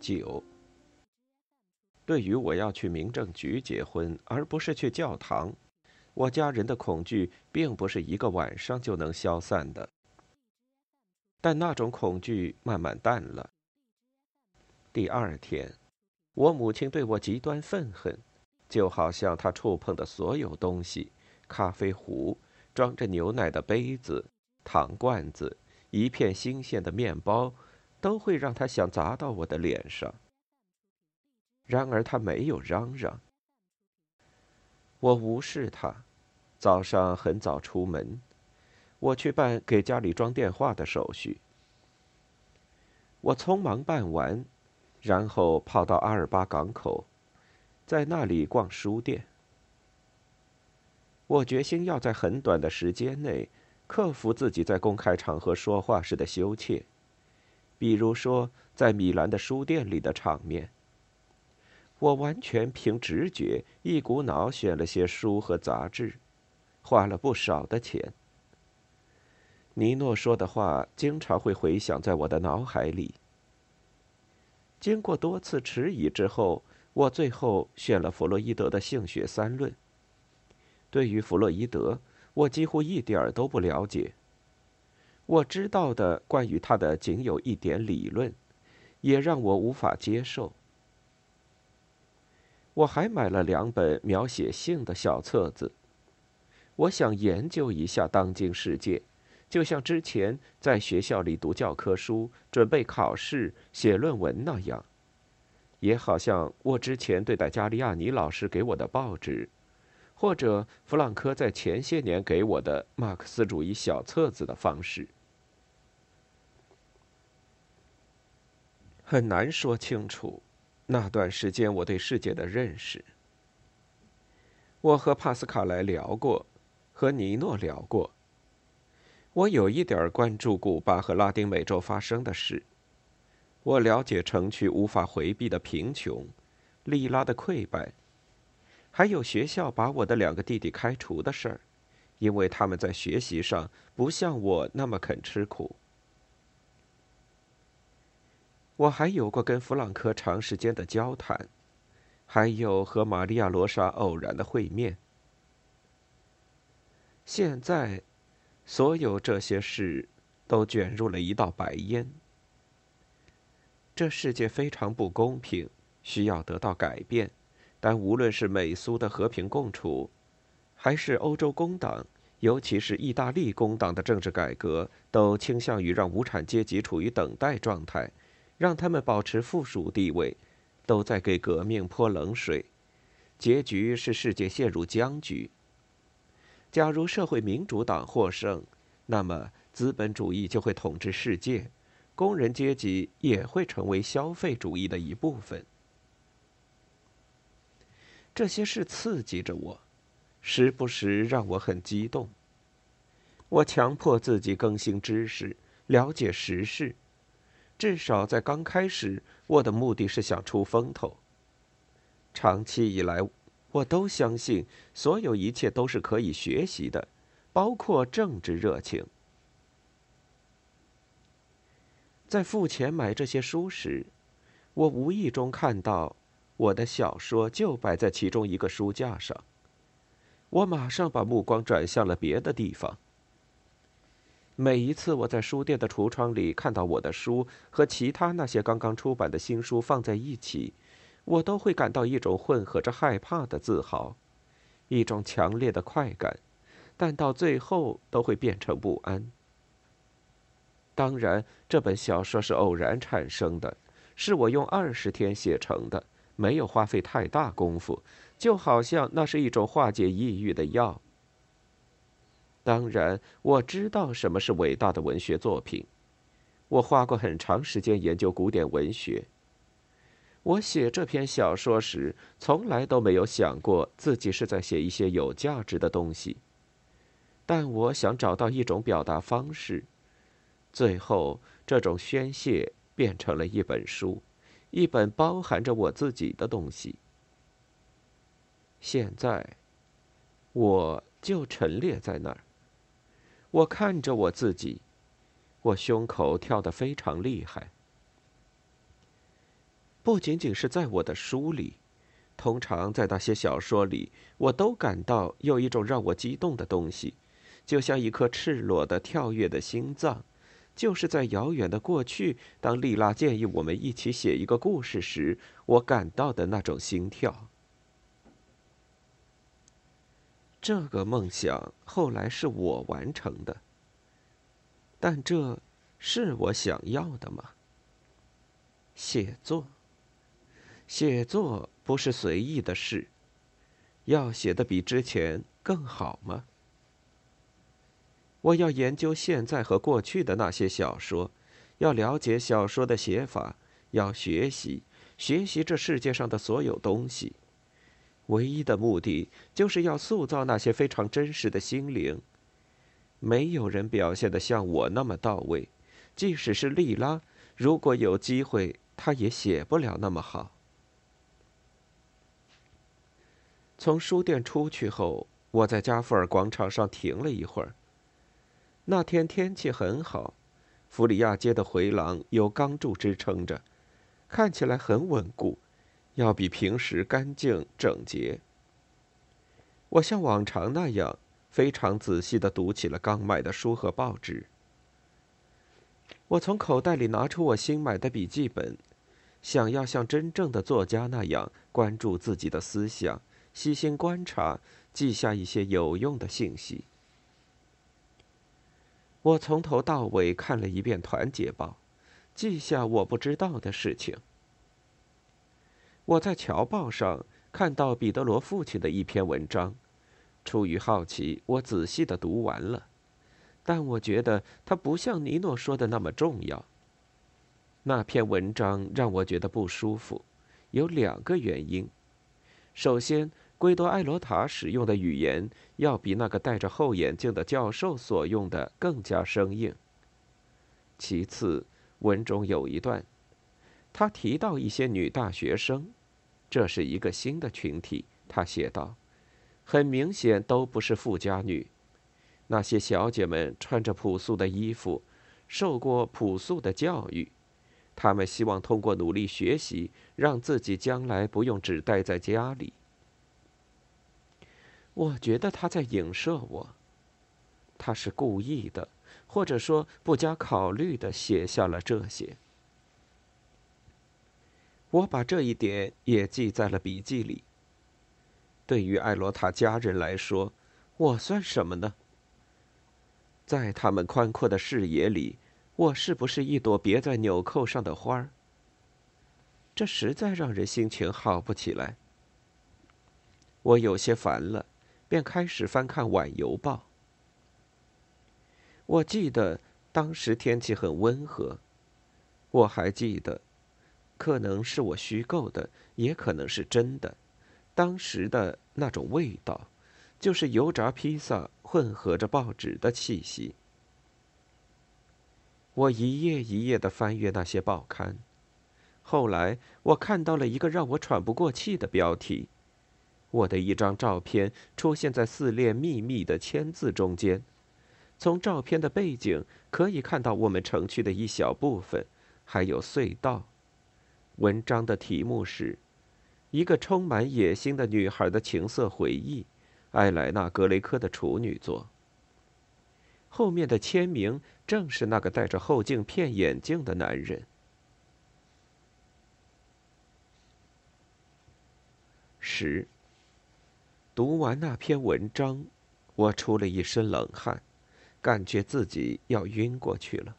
九。对于我要去民政局结婚，而不是去教堂，我家人的恐惧并不是一个晚上就能消散的。但那种恐惧慢慢淡了。第二天，我母亲对我极端愤恨，就好像她触碰的所有东西——咖啡壶、装着牛奶的杯子、糖罐子、一片新鲜的面包。都会让他想砸到我的脸上。然而他没有嚷嚷。我无视他。早上很早出门，我去办给家里装电话的手续。我匆忙办完，然后跑到阿尔巴港口，在那里逛书店。我决心要在很短的时间内克服自己在公开场合说话时的羞怯。比如说，在米兰的书店里的场面，我完全凭直觉，一股脑选了些书和杂志，花了不少的钱。尼诺说的话经常会回响在我的脑海里。经过多次迟疑之后，我最后选了弗洛伊德的《性学三论》。对于弗洛伊德，我几乎一点都不了解。我知道的关于他的仅有一点理论，也让我无法接受。我还买了两本描写性的小册子，我想研究一下当今世界，就像之前在学校里读教科书、准备考试、写论文那样，也好像我之前对待加利亚尼老师给我的报纸，或者弗朗科在前些年给我的马克思主义小册子的方式。很难说清楚，那段时间我对世界的认识。我和帕斯卡莱聊过，和尼诺聊过。我有一点关注古巴和拉丁美洲发生的事。我了解城区无法回避的贫穷，利拉的溃败，还有学校把我的两个弟弟开除的事儿，因为他们在学习上不像我那么肯吃苦。我还有过跟弗朗科长时间的交谈，还有和玛利亚·罗莎偶然的会面。现在，所有这些事都卷入了一道白烟。这世界非常不公平，需要得到改变。但无论是美苏的和平共处，还是欧洲工党，尤其是意大利工党的政治改革，都倾向于让无产阶级处于等待状态。让他们保持附属地位，都在给革命泼冷水，结局是世界陷入僵局。假如社会民主党获胜，那么资本主义就会统治世界，工人阶级也会成为消费主义的一部分。这些事刺激着我，时不时让我很激动。我强迫自己更新知识，了解时事。至少在刚开始，我的目的是想出风头。长期以来，我都相信所有一切都是可以学习的，包括政治热情。在付钱买这些书时，我无意中看到我的小说就摆在其中一个书架上，我马上把目光转向了别的地方。每一次我在书店的橱窗里看到我的书和其他那些刚刚出版的新书放在一起，我都会感到一种混合着害怕的自豪，一种强烈的快感，但到最后都会变成不安。当然，这本小说是偶然产生的，是我用二十天写成的，没有花费太大功夫，就好像那是一种化解抑郁的药。当然，我知道什么是伟大的文学作品，我花过很长时间研究古典文学。我写这篇小说时，从来都没有想过自己是在写一些有价值的东西，但我想找到一种表达方式。最后，这种宣泄变成了一本书，一本包含着我自己的东西。现在，我就陈列在那儿。我看着我自己，我胸口跳得非常厉害。不仅仅是在我的书里，通常在那些小说里，我都感到有一种让我激动的东西，就像一颗赤裸的跳跃的心脏。就是在遥远的过去，当丽拉建议我们一起写一个故事时，我感到的那种心跳。这个梦想后来是我完成的，但这是我想要的吗？写作，写作不是随意的事，要写的比之前更好吗？我要研究现在和过去的那些小说，要了解小说的写法，要学习学习这世界上的所有东西。唯一的目的就是要塑造那些非常真实的心灵。没有人表现的像我那么到位，即使是莉拉，如果有机会，她也写不了那么好。从书店出去后，我在加富尔广场上停了一会儿。那天天气很好，弗里亚街的回廊有钢柱支撑着，看起来很稳固，要比平时干净整洁。我像往常那样非常仔细地读起了刚买的书和报纸。我从口袋里拿出我新买的笔记本，想要像真正的作家那样关注自己的思想，细心观察，记下一些有用的信息。我从头到尾看了一遍《团结报》，记下我不知道的事情。我在《侨报》上看到彼得罗父亲的一篇文章，出于好奇，我仔细的读完了，但我觉得它不像尼诺说的那么重要。那篇文章让我觉得不舒服，有两个原因。首先，圭多·埃罗塔使用的语言要比那个戴着厚眼镜的教授所用的更加生硬。其次，文中有一段，他提到一些女大学生，这是一个新的群体。他写道：“很明显都不是富家女，那些小姐们穿着朴素的衣服，受过朴素的教育，她们希望通过努力学习，让自己将来不用只待在家里。”我觉得他在影射我。他是故意的，或者说不加考虑的写下了这些。我把这一点也记在了笔记里。对于艾罗塔家人来说，我算什么呢？在他们宽阔的视野里，我是不是一朵别在纽扣上的花儿？这实在让人心情好不起来。我有些烦了。便开始翻看《晚邮报》。我记得当时天气很温和，我还记得，可能是我虚构的，也可能是真的。当时的那种味道，就是油炸披萨混合着报纸的气息。我一页一页的翻阅那些报刊，后来我看到了一个让我喘不过气的标题。我的一张照片出现在四列密密的签字中间，从照片的背景可以看到我们城区的一小部分，还有隧道。文章的题目是《一个充满野心的女孩的情色回忆》，艾莱娜·格雷科的处女作。后面的签名正是那个戴着后镜片眼镜的男人。十。读完那篇文章，我出了一身冷汗，感觉自己要晕过去了。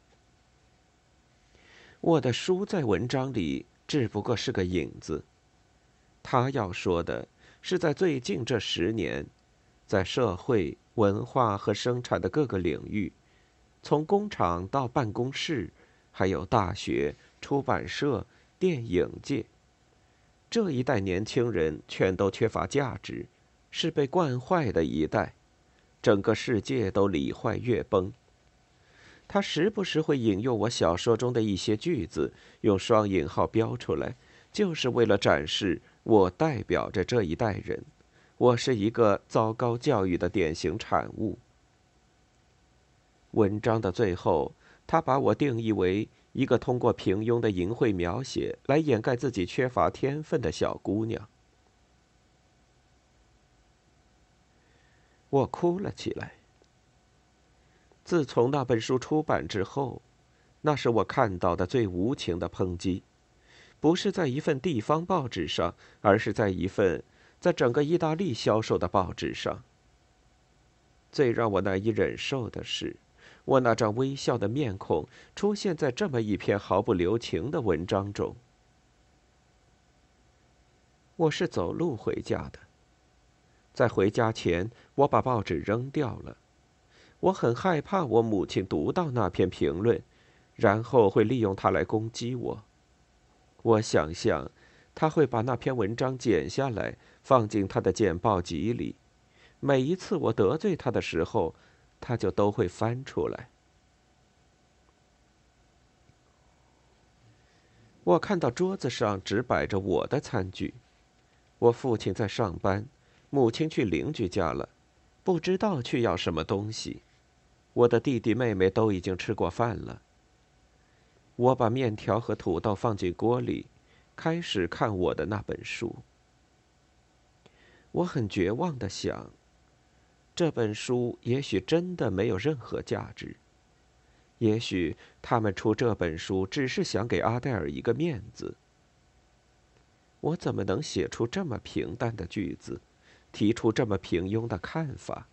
我的书在文章里只不过是个影子。他要说的是，在最近这十年，在社会、文化和生产的各个领域，从工厂到办公室，还有大学、出版社、电影界，这一代年轻人全都缺乏价值，是被惯坏的一代，整个世界都礼坏乐崩。他时不时会引用我小说中的一些句子，用双引号标出来，就是为了展示。我代表着这一代人，我是一个糟糕教育的典型产物。文章的最后，他把我定义为一个通过平庸的淫秽描写来掩盖自己缺乏天分的小姑娘。我哭了起来。自从那本书出版之后，那是我看到的最无情的抨击。不是在一份地方报纸上，而是在一份在整个意大利销售的报纸上。最让我难以忍受的是，我那张微笑的面孔出现在这么一篇毫不留情的文章中。我是走路回家的，在回家前，我把报纸扔掉了。我很害怕我母亲读到那篇评论，然后会利用它来攻击我。我想象，他会把那篇文章剪下来，放进他的简报集里。每一次我得罪他的时候，他就都会翻出来。我看到桌子上只摆着我的餐具。我父亲在上班，母亲去邻居家了，不知道去要什么东西。我的弟弟妹妹都已经吃过饭了。我把面条和土豆放进锅里，开始看我的那本书。我很绝望的想，这本书也许真的没有任何价值，也许他们出这本书只是想给阿黛尔一个面子。我怎么能写出这么平淡的句子，提出这么平庸的看法？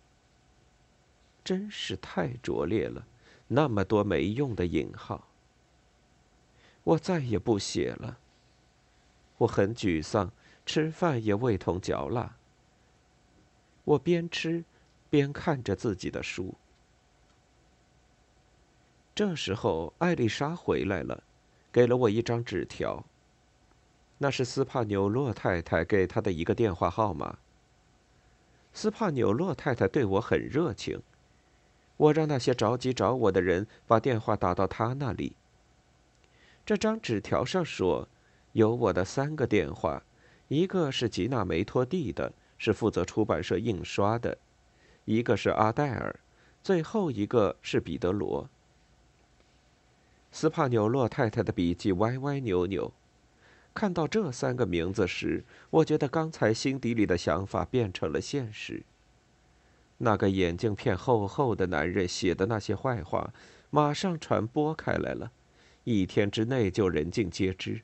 真是太拙劣了，那么多没用的引号。我再也不写了。我很沮丧，吃饭也味同嚼蜡。我边吃，边看着自己的书。这时候，艾丽莎回来了，给了我一张纸条。那是斯帕纽洛太太给她的一个电话号码。斯帕纽洛太太对我很热情，我让那些着急找我的人把电话打到他那里。这张纸条上说，有我的三个电话，一个是吉娜梅托蒂的，是负责出版社印刷的；一个是阿黛尔，最后一个是彼得罗。斯帕纽洛太太的笔记歪歪扭扭。看到这三个名字时，我觉得刚才心底里的想法变成了现实。那个眼镜片厚厚的男人写的那些坏话，马上传播开来了。一天之内就人尽皆知。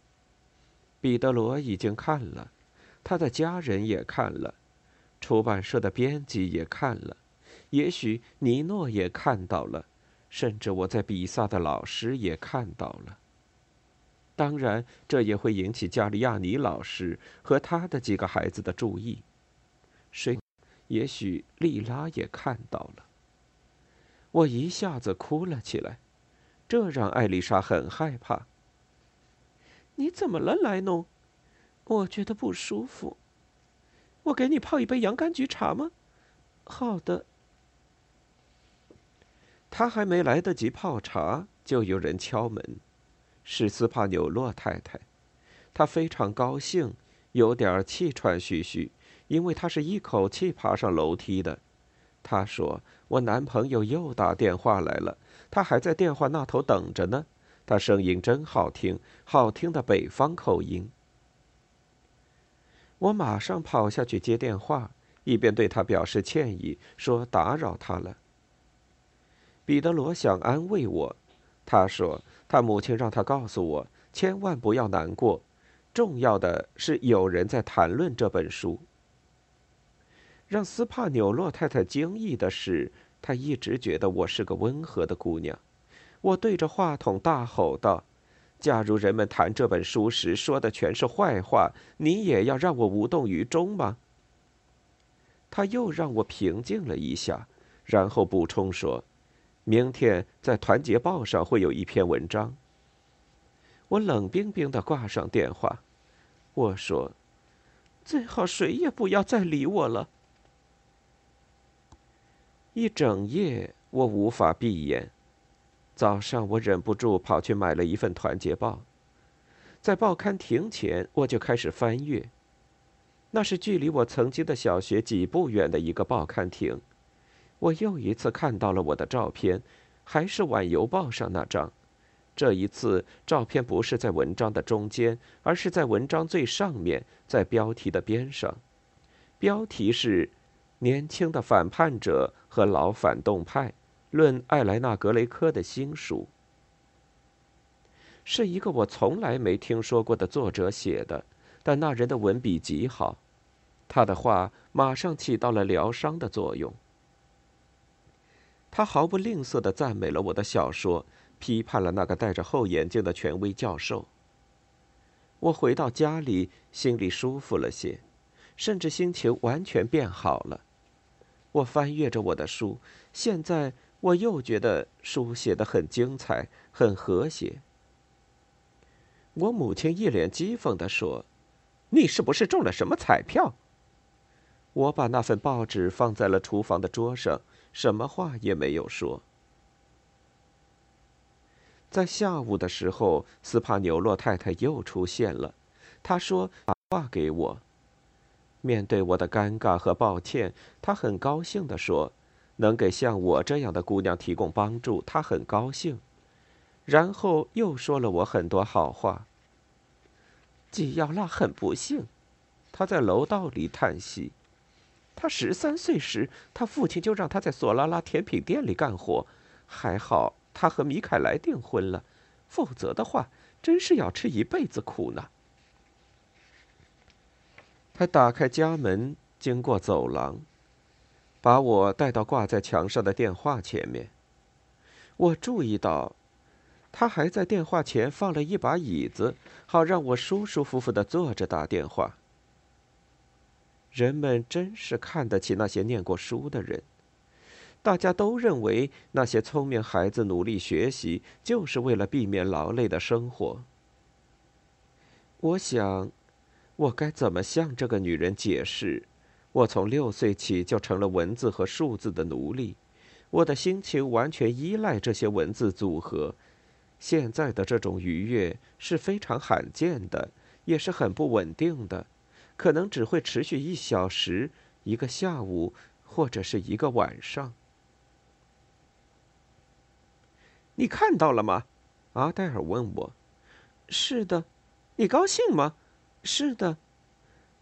彼得罗已经看了，他的家人也看了，出版社的编辑也看了，也许尼诺也看到了，甚至我在比萨的老师也看到了。当然，这也会引起加利亚尼老师和他的几个孩子的注意。谁？也许莉拉也看到了。我一下子哭了起来。这让艾丽莎很害怕。你怎么了，莱农？我觉得不舒服。我给你泡一杯洋甘菊茶吗？好的。他还没来得及泡茶，就有人敲门，是斯帕纽洛太太。她非常高兴，有点气喘吁吁，因为他是一口气爬上楼梯的。他说：“我男朋友又打电话来了。”他还在电话那头等着呢，他声音真好听，好听的北方口音。我马上跑下去接电话，一边对他表示歉意，说打扰他了。彼得罗想安慰我，他说他母亲让他告诉我，千万不要难过，重要的是有人在谈论这本书。让斯帕纽洛太太惊异的是。她一直觉得我是个温和的姑娘，我对着话筒大吼道：“假如人们谈这本书时说的全是坏话，你也要让我无动于衷吗？他又让我平静了一下，然后补充说：“明天在《团结报》上会有一篇文章。”我冷冰冰的挂上电话，我说：“最好谁也不要再理我了。”一整夜我无法闭眼。早上我忍不住跑去买了一份《团结报》，在报刊亭前我就开始翻阅。那是距离我曾经的小学几步远的一个报刊亭。我又一次看到了我的照片，还是《晚邮报》上那张。这一次，照片不是在文章的中间，而是在文章最上面，在标题的边上。标题是“年轻的反叛者和老反动派论艾莱娜·格雷科的新书”，是一个我从来没听说过的作者写的，但那人的文笔极好，他的话马上起到了疗伤的作用。他毫不吝啬的赞美了我的小说。批判了那个戴着厚眼镜的权威教授。我回到家里，心里舒服了些，甚至心情完全变好了。我翻阅着我的书，现在我又觉得书写的很精彩，很和谐。我母亲一脸讥讽地说：“你是不是中了什么彩票？”我把那份报纸放在了厨房的桌上，什么话也没有说。在下午的时候，斯帕纽洛太太又出现了。她说：“把话给我。”面对我的尴尬和抱歉，他很高兴地说：“能给像我这样的姑娘提供帮助，他很高兴。”然后又说了我很多好话。吉奥拉很不幸，他在楼道里叹息。他十三岁时，他父亲就让他在索拉拉甜品店里干活，还好。他和米凯莱订婚了，否则的话，真是要吃一辈子苦呢。他打开家门，经过走廊，把我带到挂在墙上的电话前面。我注意到，他还在电话前放了一把椅子，好让我舒舒服服的坐着打电话。人们真是看得起那些念过书的人。大家都认为那些聪明孩子努力学习，就是为了避免劳累的生活。我想，我该怎么向这个女人解释？我从六岁起就成了文字和数字的奴隶，我的心情完全依赖这些文字组合。现在的这种愉悦是非常罕见的，也是很不稳定的，可能只会持续一小时、一个下午，或者是一个晚上。你看到了吗？阿黛尔问我。是的。你高兴吗？是的。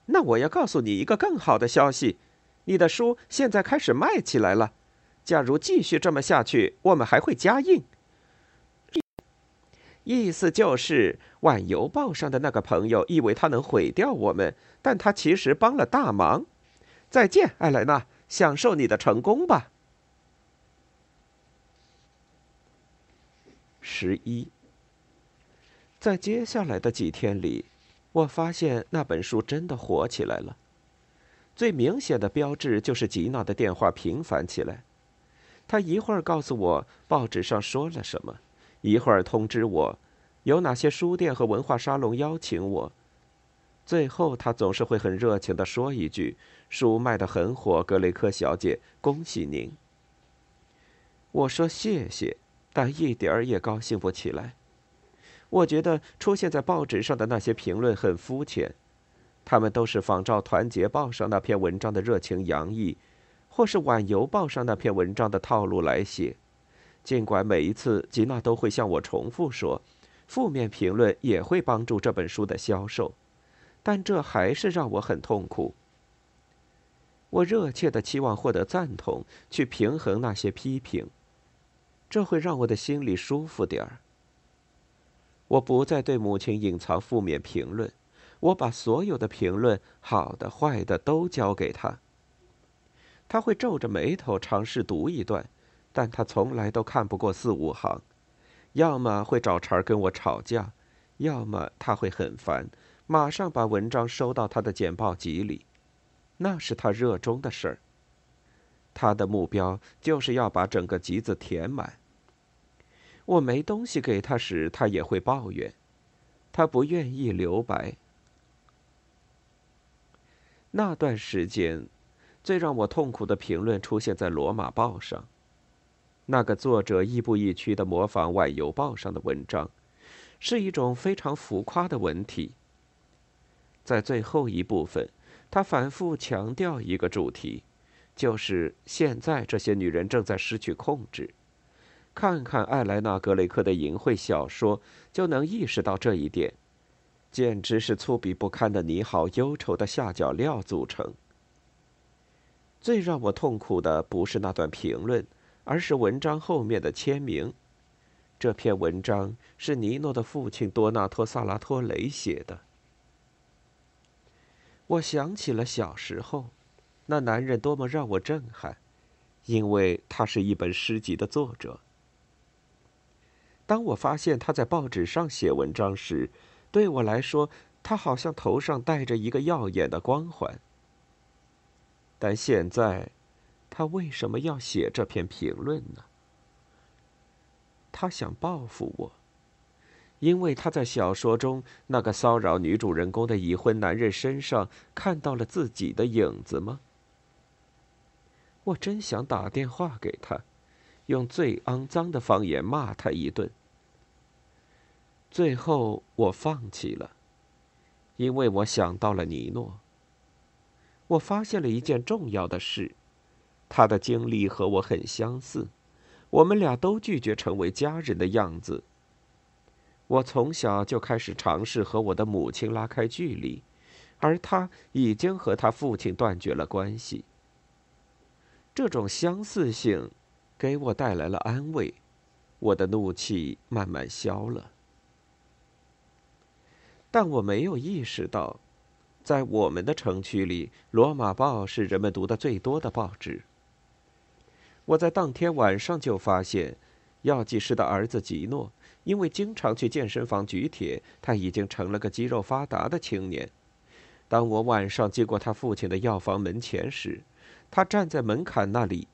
那我要告诉你一个更好的消息：你的书现在开始卖起来了。假如继续这么下去，我们还会加印。意思就是，《晚邮报》上的那个朋友以为他能毁掉我们，但他其实帮了大忙。再见，艾莱娜，享受你的成功吧。十一，在接下来的几天里，我发现那本书真的火起来了。最明显的标志就是吉娜的电话频繁起来。她一会儿告诉我报纸上说了什么，一会儿通知我有哪些书店和文化沙龙邀请我。最后，她总是会很热情地说一句：“书卖得很火，格雷科小姐，恭喜您。”我说：“谢谢。”但一点儿也高兴不起来。我觉得出现在报纸上的那些评论很肤浅，他们都是仿照《团结报》上那篇文章的热情洋溢，或是《晚邮报》上那篇文章的套路来写。尽管每一次吉娜都会向我重复说，负面评论也会帮助这本书的销售，但这还是让我很痛苦。我热切的期望获得赞同，去平衡那些批评。这会让我的心里舒服点儿。我不再对母亲隐藏负面评论，我把所有的评论，好的、坏的，都交给他。他会皱着眉头尝试读一段，但他从来都看不过四五行，要么会找茬跟我吵架，要么他会很烦，马上把文章收到他的简报集里，那是他热衷的事儿。他的目标就是要把整个集子填满。我没东西给他时，他也会抱怨，他不愿意留白。那段时间，最让我痛苦的评论出现在《罗马报》上。那个作者亦步亦趋的模仿《外邮报》上的文章，是一种非常浮夸的文体。在最后一部分，他反复强调一个主题，就是现在这些女人正在失去控制。看看艾莱娜·格雷克的淫秽小说，就能意识到这一点。简直是粗鄙不堪的你好忧愁的下脚料组成。最让我痛苦的不是那段评论，而是文章后面的签名。这篇文章是尼诺的父亲多纳托·萨拉托雷写的。我想起了小时候，那男人多么让我震撼，因为他是一本诗集的作者。当我发现他在报纸上写文章时，对我来说，他好像头上戴着一个耀眼的光环。但现在，他为什么要写这篇评论呢？他想报复我，因为他在小说中那个骚扰女主人公的已婚男人身上看到了自己的影子吗？我真想打电话给他，用最肮脏的方言骂他一顿。最后，我放弃了，因为我想到了尼诺。我发现了一件重要的事：他的经历和我很相似，我们俩都拒绝成为家人的样子。我从小就开始尝试和我的母亲拉开距离，而他已经和他父亲断绝了关系。这种相似性给我带来了安慰，我的怒气慢慢消了。但我没有意识到，在我们的城区里，《罗马报》是人们读的最多的报纸。我在当天晚上就发现，药剂师的儿子吉诺，因为经常去健身房举铁，他已经成了个肌肉发达的青年。当我晚上经过他父亲的药房门前时，他站在门槛那里，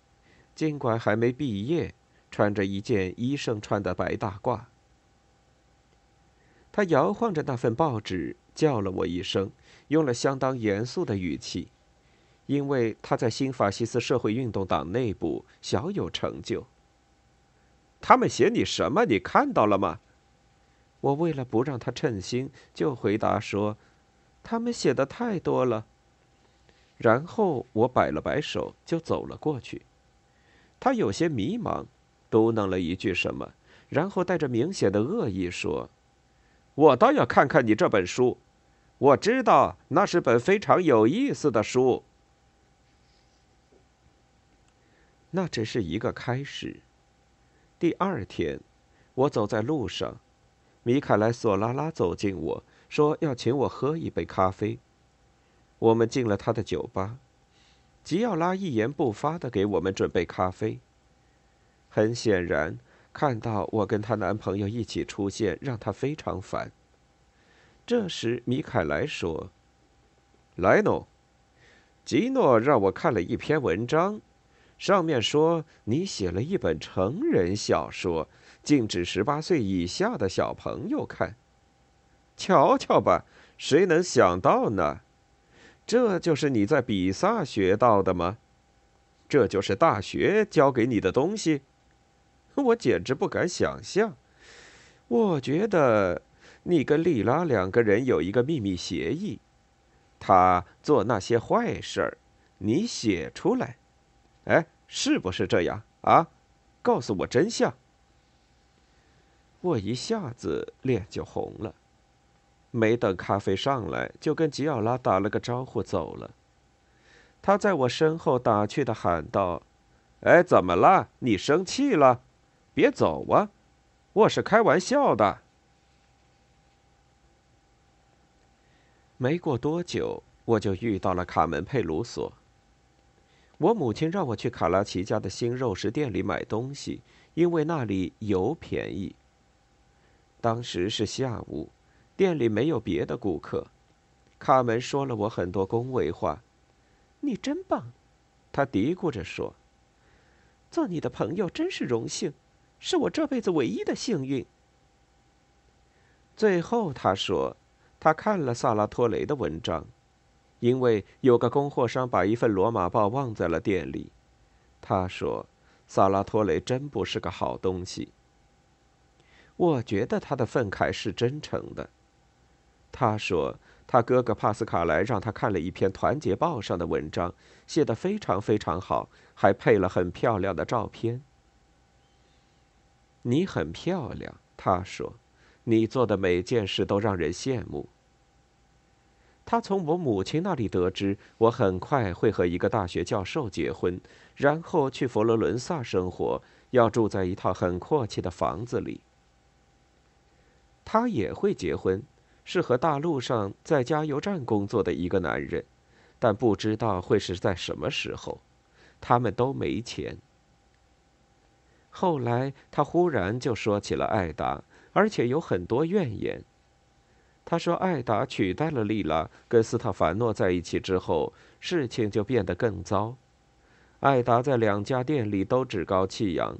尽管还没毕业，穿着一件医生穿的白大褂。他摇晃着那份报纸，叫了我一声，用了相当严肃的语气，因为他在新法西斯社会运动党内部小有成就。他们写你什么？你看到了吗？我为了不让他称心，就回答说：“他们写的太多了。”然后我摆了摆手，就走了过去。他有些迷茫，嘟囔了一句什么，然后带着明显的恶意说。我倒要看看你这本书，我知道那是本非常有意思的书。那只是一个开始。第二天，我走在路上，米凯莱·索拉拉走近我说要请我喝一杯咖啡。我们进了他的酒吧，吉奥拉一言不发的给我们准备咖啡。很显然。看到我跟她男朋友一起出现，让她非常烦。这时，米凯莱说：“莱诺，吉诺让我看了一篇文章，上面说你写了一本成人小说，禁止十八岁以下的小朋友看。瞧瞧吧，谁能想到呢？这就是你在比萨学到的吗？这就是大学教给你的东西？”我简直不敢想象。我觉得你跟莉拉两个人有一个秘密协议，他做那些坏事儿，你写出来，哎，是不是这样啊？告诉我真相。我一下子脸就红了，没等咖啡上来，就跟吉奥拉打了个招呼走了。他在我身后打趣的喊道：“哎，怎么了？你生气了？”别走啊！我是开玩笑的。没过多久，我就遇到了卡门·佩鲁索。我母亲让我去卡拉奇家的新肉食店里买东西，因为那里油便宜。当时是下午，店里没有别的顾客。卡门说了我很多恭维话。你真棒，他嘀咕着说。做你的朋友真是荣幸，是我这辈子唯一的幸运。最后他说，他看了萨拉托雷的文章，因为有个供货商把一份罗马报忘在了店里。他说，萨拉托雷真不是个好东西。我觉得他的愤慨是真诚的。他说。他哥哥帕斯卡莱让他看了一篇《团结报》上的文章，写得非常非常好，还配了很漂亮的照片。你很漂亮，他说，你做的每件事都让人羡慕。他从我母亲那里得知，我很快会和一个大学教授结婚，然后去佛罗伦萨生活，要住在一套很阔气的房子里。他也会结婚。是和大陆上在加油站工作的一个男人，但不知道会是在什么时候。他们都没钱。后来他忽然就说起了艾达，而且有很多怨言。他说艾达取代了丽拉，跟斯特凡诺在一起之后，事情就变得更糟。艾达在两家店里都趾高气扬，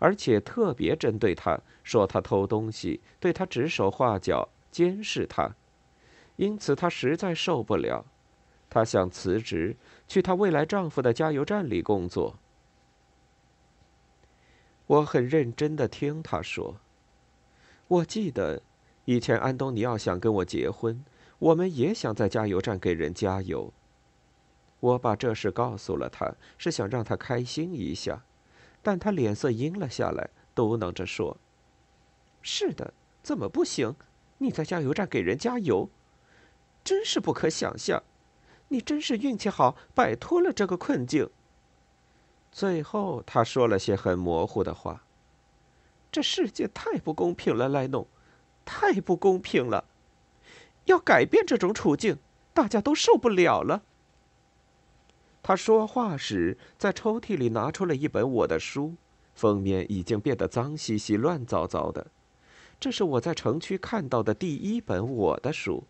而且特别针对他，说他偷东西，对他指手画脚。监视他，因此她实在受不了。她想辞职，去她未来丈夫的加油站里工作。我很认真的听他说。我记得，以前安东尼奥想跟我结婚，我们也想在加油站给人加油。我把这事告诉了他，是想让他开心一下，但他脸色阴了下来，嘟囔着说：“是的，怎么不行？”你在加油站给人加油，真是不可想象！你真是运气好，摆脱了这个困境。最后，他说了些很模糊的话：“这世界太不公平了，莱农，太不公平了！要改变这种处境，大家都受不了了。”他说话时，在抽屉里拿出了一本我的书，封面已经变得脏兮兮、乱糟糟的。这是我在城区看到的第一本我的书。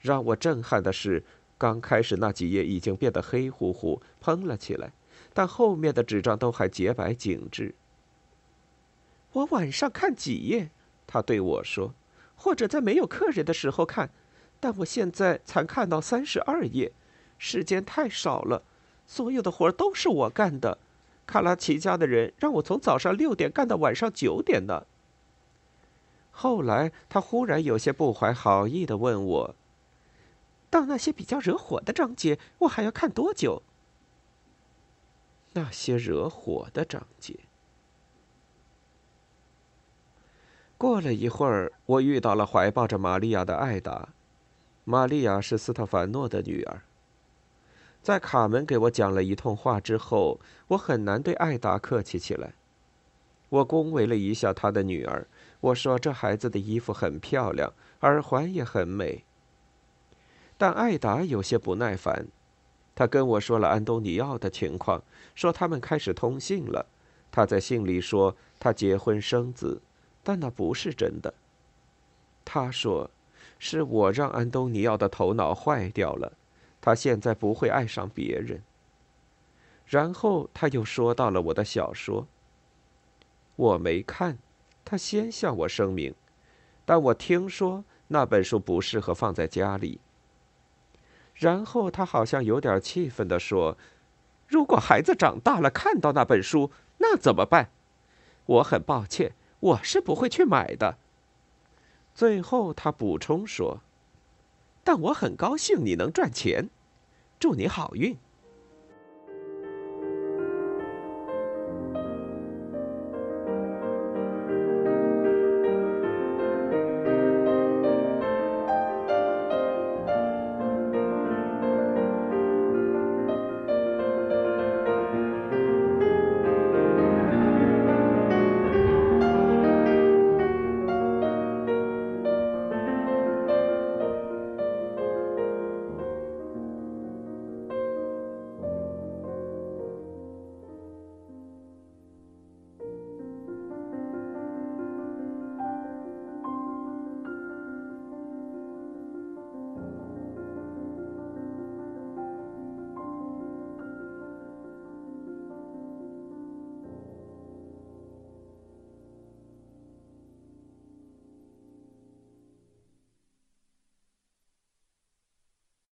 让我震撼的是，刚开始那几页已经变得黑乎乎、蓬了起来，但后面的纸张都还洁白紧致。我晚上看几页，他对我说，或者在没有客人的时候看，但我现在才看到三十二页，时间太少了。所有的活都是我干的，卡拉奇家的人让我从早上六点干到晚上九点呢。后来，他忽然有些不怀好意的问我：“到那些比较惹火的章节，我还要看多久？”那些惹火的章节。过了一会儿，我遇到了怀抱着玛利亚的艾达。玛利亚是斯特凡诺的女儿。在卡门给我讲了一通话之后，我很难对艾达客气起来。我恭维了一下他的女儿。我说：“这孩子的衣服很漂亮，耳环也很美。”但艾达有些不耐烦，他跟我说了安东尼奥的情况，说他们开始通信了。他在信里说他结婚生子，但那不是真的。他说：“是我让安东尼奥的头脑坏掉了，他现在不会爱上别人。”然后他又说到了我的小说，我没看。他先向我声明，但我听说那本书不适合放在家里。然后他好像有点气愤地说：“如果孩子长大了看到那本书，那怎么办？”我很抱歉，我是不会去买的。最后他补充说：“但我很高兴你能赚钱，祝你好运。”